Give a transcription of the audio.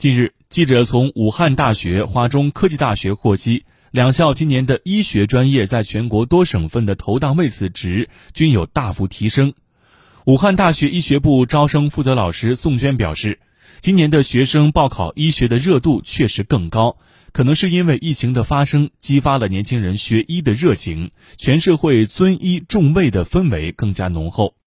近日记者从武汉大学华中科技大学获悉两校今年的医学专业在全国多省份的投档位次值均有大幅提升。武汉大学医学部招生负责老师宋娟表示今年的学生报考医学的热度确实更高可能是因为疫情的发生激发了年轻人学医的热情全社会尊医重卫的氛围更加浓厚。